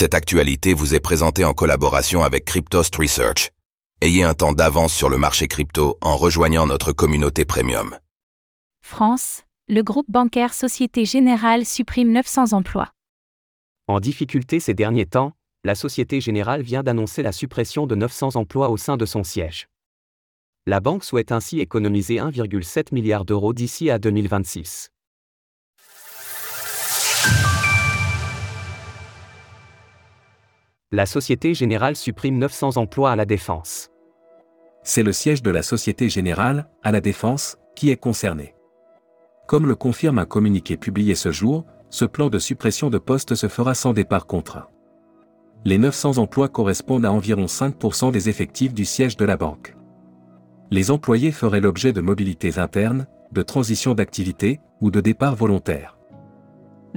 Cette actualité vous est présentée en collaboration avec Cryptost Research. Ayez un temps d'avance sur le marché crypto en rejoignant notre communauté premium. France, le groupe bancaire Société Générale supprime 900 emplois. En difficulté ces derniers temps, la Société Générale vient d'annoncer la suppression de 900 emplois au sein de son siège. La banque souhaite ainsi économiser 1,7 milliard d'euros d'ici à 2026. La Société Générale supprime 900 emplois à la Défense. C'est le siège de la Société Générale, à la Défense, qui est concerné. Comme le confirme un communiqué publié ce jour, ce plan de suppression de postes se fera sans départ contraint. Les 900 emplois correspondent à environ 5% des effectifs du siège de la banque. Les employés feraient l'objet de mobilités internes, de transition d'activité ou de départ volontaire.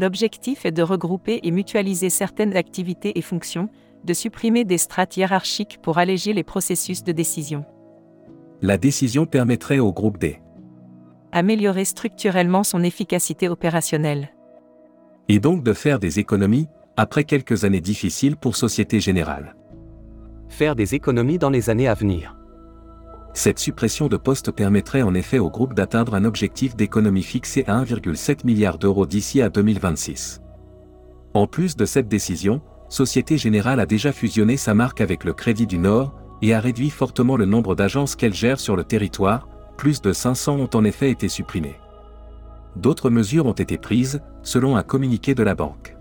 L'objectif est de regrouper et mutualiser certaines activités et fonctions, de supprimer des strates hiérarchiques pour alléger les processus de décision. La décision permettrait au groupe D. Améliorer structurellement son efficacité opérationnelle. Et donc de faire des économies, après quelques années difficiles pour Société Générale. Faire des économies dans les années à venir. Cette suppression de postes permettrait en effet au groupe d'atteindre un objectif d'économie fixé à 1,7 milliard d'euros d'ici à 2026. En plus de cette décision, Société Générale a déjà fusionné sa marque avec le Crédit du Nord et a réduit fortement le nombre d'agences qu'elle gère sur le territoire, plus de 500 ont en effet été supprimées. D'autres mesures ont été prises, selon un communiqué de la banque.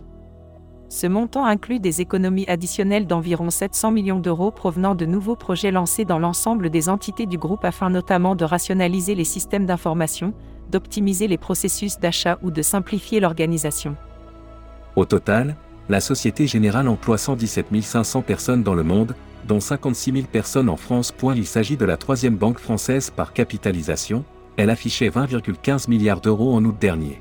Ce montant inclut des économies additionnelles d'environ 700 millions d'euros provenant de nouveaux projets lancés dans l'ensemble des entités du groupe afin notamment de rationaliser les systèmes d'information, d'optimiser les processus d'achat ou de simplifier l'organisation. Au total, la Société Générale emploie 117 500 personnes dans le monde, dont 56 000 personnes en France. Il s'agit de la troisième banque française par capitalisation, elle affichait 20,15 milliards d'euros en août dernier.